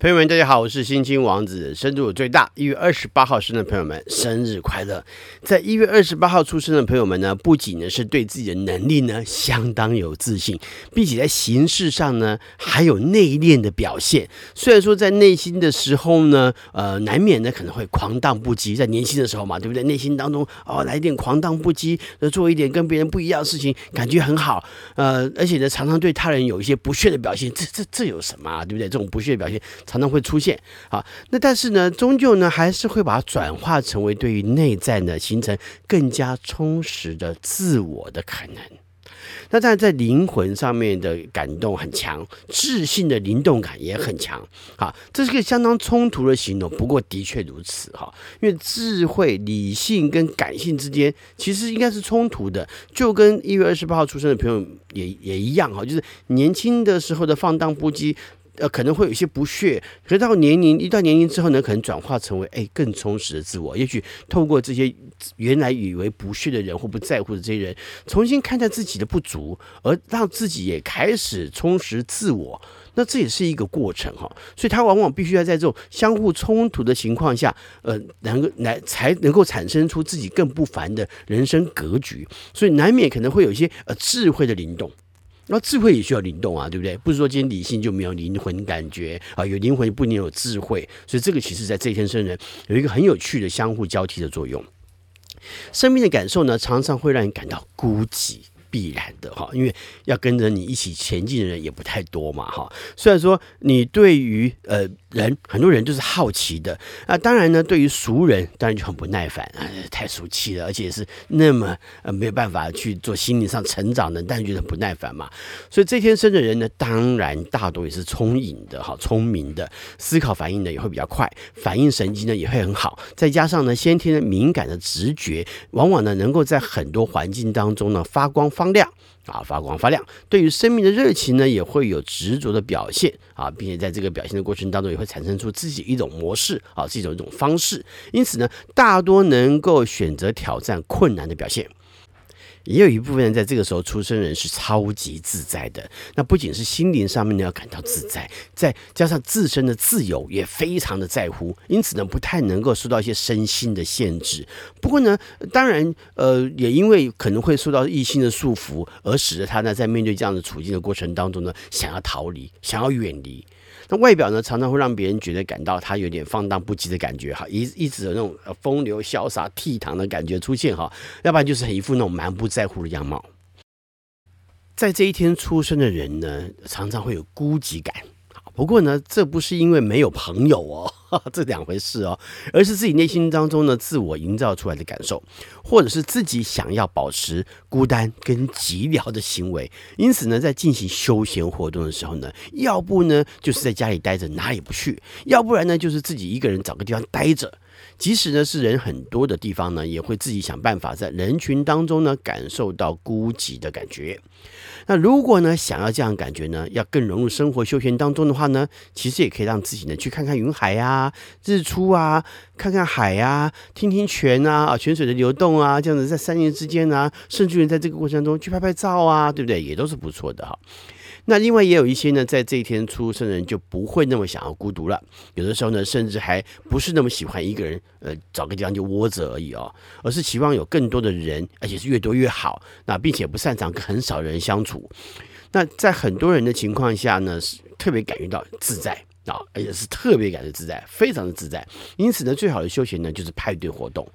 朋友们，大家好，我是星星王子，生日我最大。一月二十八号生的朋友们，生日快乐！在一月二十八号出生的朋友们呢，不仅呢是对自己的能力呢相当有自信，并且在行事上呢还有内敛的表现。虽然说在内心的时候呢，呃，难免呢可能会狂荡不羁，在年轻的时候嘛，对不对？内心当中哦来一点狂荡不羁，做一点跟别人不一样的事情，感觉很好。呃，而且呢，常常对他人有一些不屑的表现，这这这有什么啊？对不对？这种不屑的表现。常常会出现啊，那但是呢，终究呢，还是会把它转化成为对于内在呢，形成更加充实的自我的可能。那当然，在灵魂上面的感动很强，智性的灵动感也很强。好，这是个相当冲突的形容，不过的确如此哈。因为智慧、理性跟感性之间其实应该是冲突的，就跟一月二十八号出生的朋友也也一样哈，就是年轻的时候的放荡不羁。呃，可能会有一些不屑，可是到年龄一段年龄之后呢，可能转化成为哎更充实的自我。也许透过这些原来以为不屑的人或不在乎的这些人，重新看待自己的不足，而让自己也开始充实自我。那这也是一个过程哈，所以他往往必须要在这种相互冲突的情况下，呃，能够来才能够产生出自己更不凡的人生格局。所以难免可能会有一些呃智慧的灵动。那智慧也需要灵动啊，对不对？不是说今天理性就没有灵魂感觉啊，有灵魂不一定有智慧，所以这个其实在这天生人有一个很有趣的相互交替的作用。生命的感受呢，常常会让人感到孤寂。必然的哈，因为要跟着你一起前进的人也不太多嘛哈。虽然说你对于呃人很多人就是好奇的啊，当然呢，对于熟人当然就很不耐烦啊，太俗气了，而且是那么呃没有办法去做心理上成长的，但是觉得很不耐烦嘛。所以这天生的人呢，当然大多也是聪颖的哈，聪明的，思考反应呢也会比较快，反应神经呢也会很好，再加上呢先天的敏感的直觉，往往呢能够在很多环境当中呢发光。发亮啊，发光发亮。对于生命的热情呢，也会有执着的表现啊，并且在这个表现的过程当中，也会产生出自己一种模式啊，是一种一种方式。因此呢，大多能够选择挑战困难的表现。也有一部分人在这个时候出生人是超级自在的，那不仅是心灵上面呢要感到自在，再加上自身的自由也非常的在乎，因此呢不太能够受到一些身心的限制。不过呢，当然呃也因为可能会受到异性的束缚，而使得他呢在面对这样的处境的过程当中呢，想要逃离，想要远离。那外表呢，常常会让别人觉得感到他有点放荡不羁的感觉哈，一一直有那种风流潇洒倜傥的感觉出现哈，要不然就是很一副那种蛮不在乎的样貌。在这一天出生的人呢，常常会有孤寂感。不过呢，这不是因为没有朋友哦，这两回事哦，而是自己内心当中呢自我营造出来的感受，或者是自己想要保持孤单跟寂寥的行为。因此呢，在进行休闲活动的时候呢，要不呢就是在家里待着哪里不去，要不然呢就是自己一个人找个地方待着。即使呢是人很多的地方呢，也会自己想办法在人群当中呢感受到孤寂的感觉。那如果呢想要这样感觉呢，要更融入生活休闲当中的话呢，其实也可以让自己呢去看看云海呀啊、日出啊，看看海啊，听听泉啊啊泉水的流动啊，这样子在山林之间啊，甚至于在这个过程中去拍拍照啊，对不对？也都是不错的哈。那另外也有一些呢，在这一天出生的人就不会那么想要孤独了，有的时候呢，甚至还不是那么喜欢一个人，呃，找个地方就窝着而已哦，而是期望有更多的人，而且是越多越好。那并且不擅长跟很少人相处。那在很多人的情况下呢，是特别感觉到自在。啊，而且是特别感觉自在，非常的自在。因此呢，最好的休闲呢就是派对活动。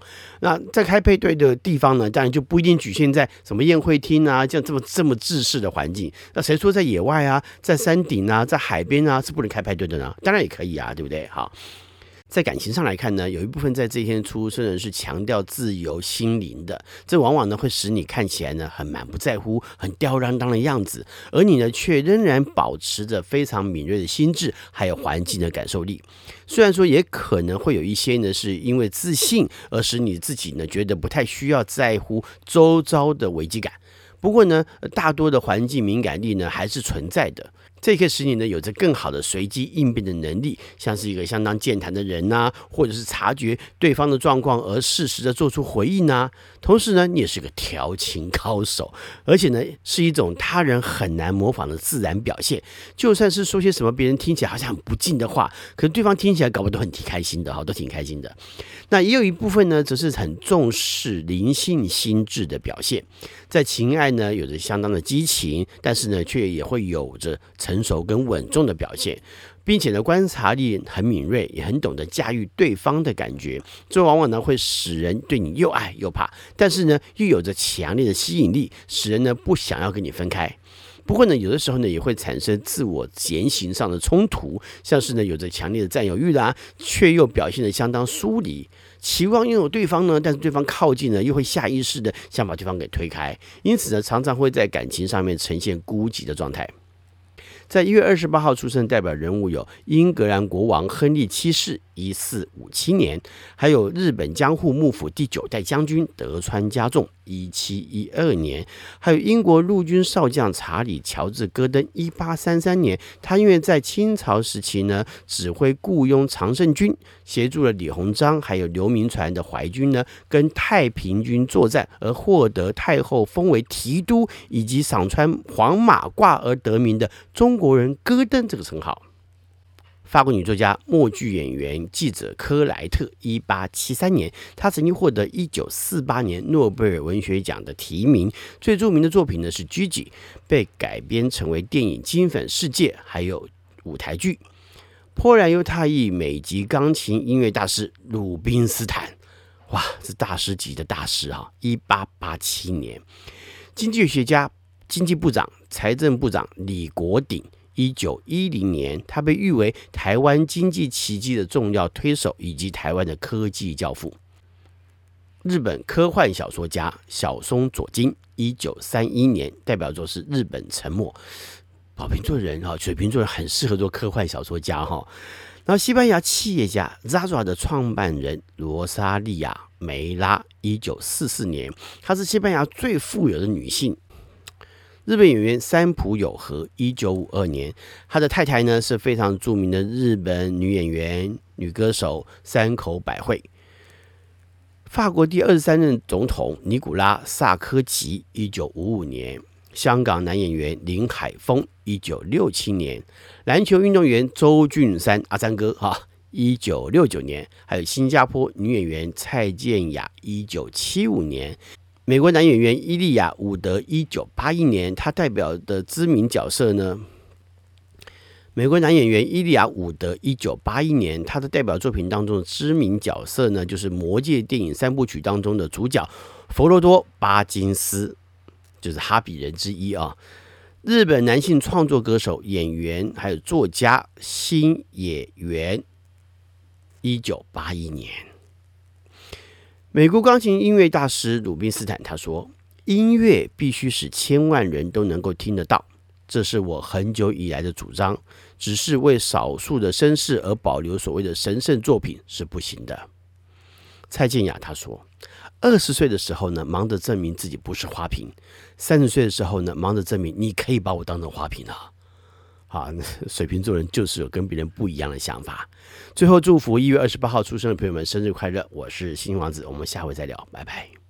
那在开派对的地方呢，当然就不一定局限在什么宴会厅啊，这样这么这么制式的环境。那谁说在野外啊，在山顶啊，在海边啊是不能开派对的呢？当然也可以啊，对不对？好。在感情上来看呢，有一部分在这天出生人是强调自由心灵的，这往往呢会使你看起来呢很满不在乎、很吊儿郎当的样子，而你呢却仍然保持着非常敏锐的心智，还有环境的感受力。虽然说也可能会有一些呢是因为自信而使你自己呢觉得不太需要在乎周遭的危机感。不过呢，大多的环境敏感力呢还是存在的。这可以使你呢有着更好的随机应变的能力，像是一个相当健谈的人呐、或者是察觉对方的状况而适时的做出回应呐、同时呢，你也是个调情高手，而且呢是一种他人很难模仿的自然表现。就算是说些什么别人听起来好像很不敬的话，可是对方听起来搞不都很挺开心的哈，都挺开心的。那也有一部分呢，则是很重视灵性心智的表现，在情爱呢有着相当的激情，但是呢却也会有着成熟跟稳重的表现，并且呢，观察力很敏锐，也很懂得驾驭对方的感觉。这往往呢，会使人对你又爱又怕，但是呢，又有着强烈的吸引力，使人呢不想要跟你分开。不过呢，有的时候呢，也会产生自我言行上的冲突，像是呢，有着强烈的占有欲啦，却又表现得相当疏离，期望拥有对方呢，但是对方靠近呢，又会下意识的想把对方给推开，因此呢，常常会在感情上面呈现孤寂的状态。在一月二十八号出生代表人物有英格兰国王亨利七世。一四五七年，还有日本江户幕府第九代将军德川家重，一七一二年，还有英国陆军少将查理乔治戈登，一八三三年。他因为在清朝时期呢，指挥雇佣常胜军，协助了李鸿章还有刘铭传的淮军呢，跟太平军作战，而获得太后封为提督，以及赏穿黄马褂而得名的中国人戈登这个称号。法国女作家、默剧演员、记者科莱特，一八七三年，她曾经获得一九四八年诺贝尔文学奖的提名。最著名的作品呢是《Gigi》，被改编成为电影《金粉世界》，还有舞台剧。波兰犹太裔美籍钢琴音乐大师鲁宾斯坦，哇，是大师级的大师啊！一八八七年，经济学家、经济部长、财政部长李国鼎。一九一零年，他被誉为台湾经济奇迹的重要推手，以及台湾的科技教父。日本科幻小说家小松左京，一九三一年，代表作是《日本沉没》。宝瓶座人哈，水瓶座人很适合做科幻小说家哈。然后，西班牙企业家 Zara 的创办人罗莎莉亚梅拉，一九四四年，她是西班牙最富有的女性。日本演员三浦友和，一九五二年，他的太太呢是非常著名的日本女演员、女歌手山口百惠。法国第二十三任总统尼古拉萨科齐，一九五五年。香港男演员林海峰，一九六七年。篮球运动员周俊山，阿三哥哈，一九六九年。还有新加坡女演员蔡健雅，一九七五年。美国男演员伊利亚·伍德，一九八一年，他代表的知名角色呢？美国男演员伊利亚·伍德，一九八一年，他的代表作品当中的知名角色呢，就是《魔戒》电影三部曲当中的主角佛罗多·巴金斯，就是哈比人之一啊。日本男性创作歌手、演员还有作家星野源，一九八一年。美国钢琴音乐大师鲁宾斯坦他说：“音乐必须使千万人都能够听得到，这是我很久以来的主张。只是为少数的绅士而保留所谓的神圣作品是不行的。”蔡健雅他说：“二十岁的时候呢，忙着证明自己不是花瓶；三十岁的时候呢，忙着证明你可以把我当成花瓶啊。”啊，水瓶座人就是有跟别人不一样的想法。最后祝福一月二十八号出生的朋友们生日快乐！我是新王子，我们下回再聊，拜拜。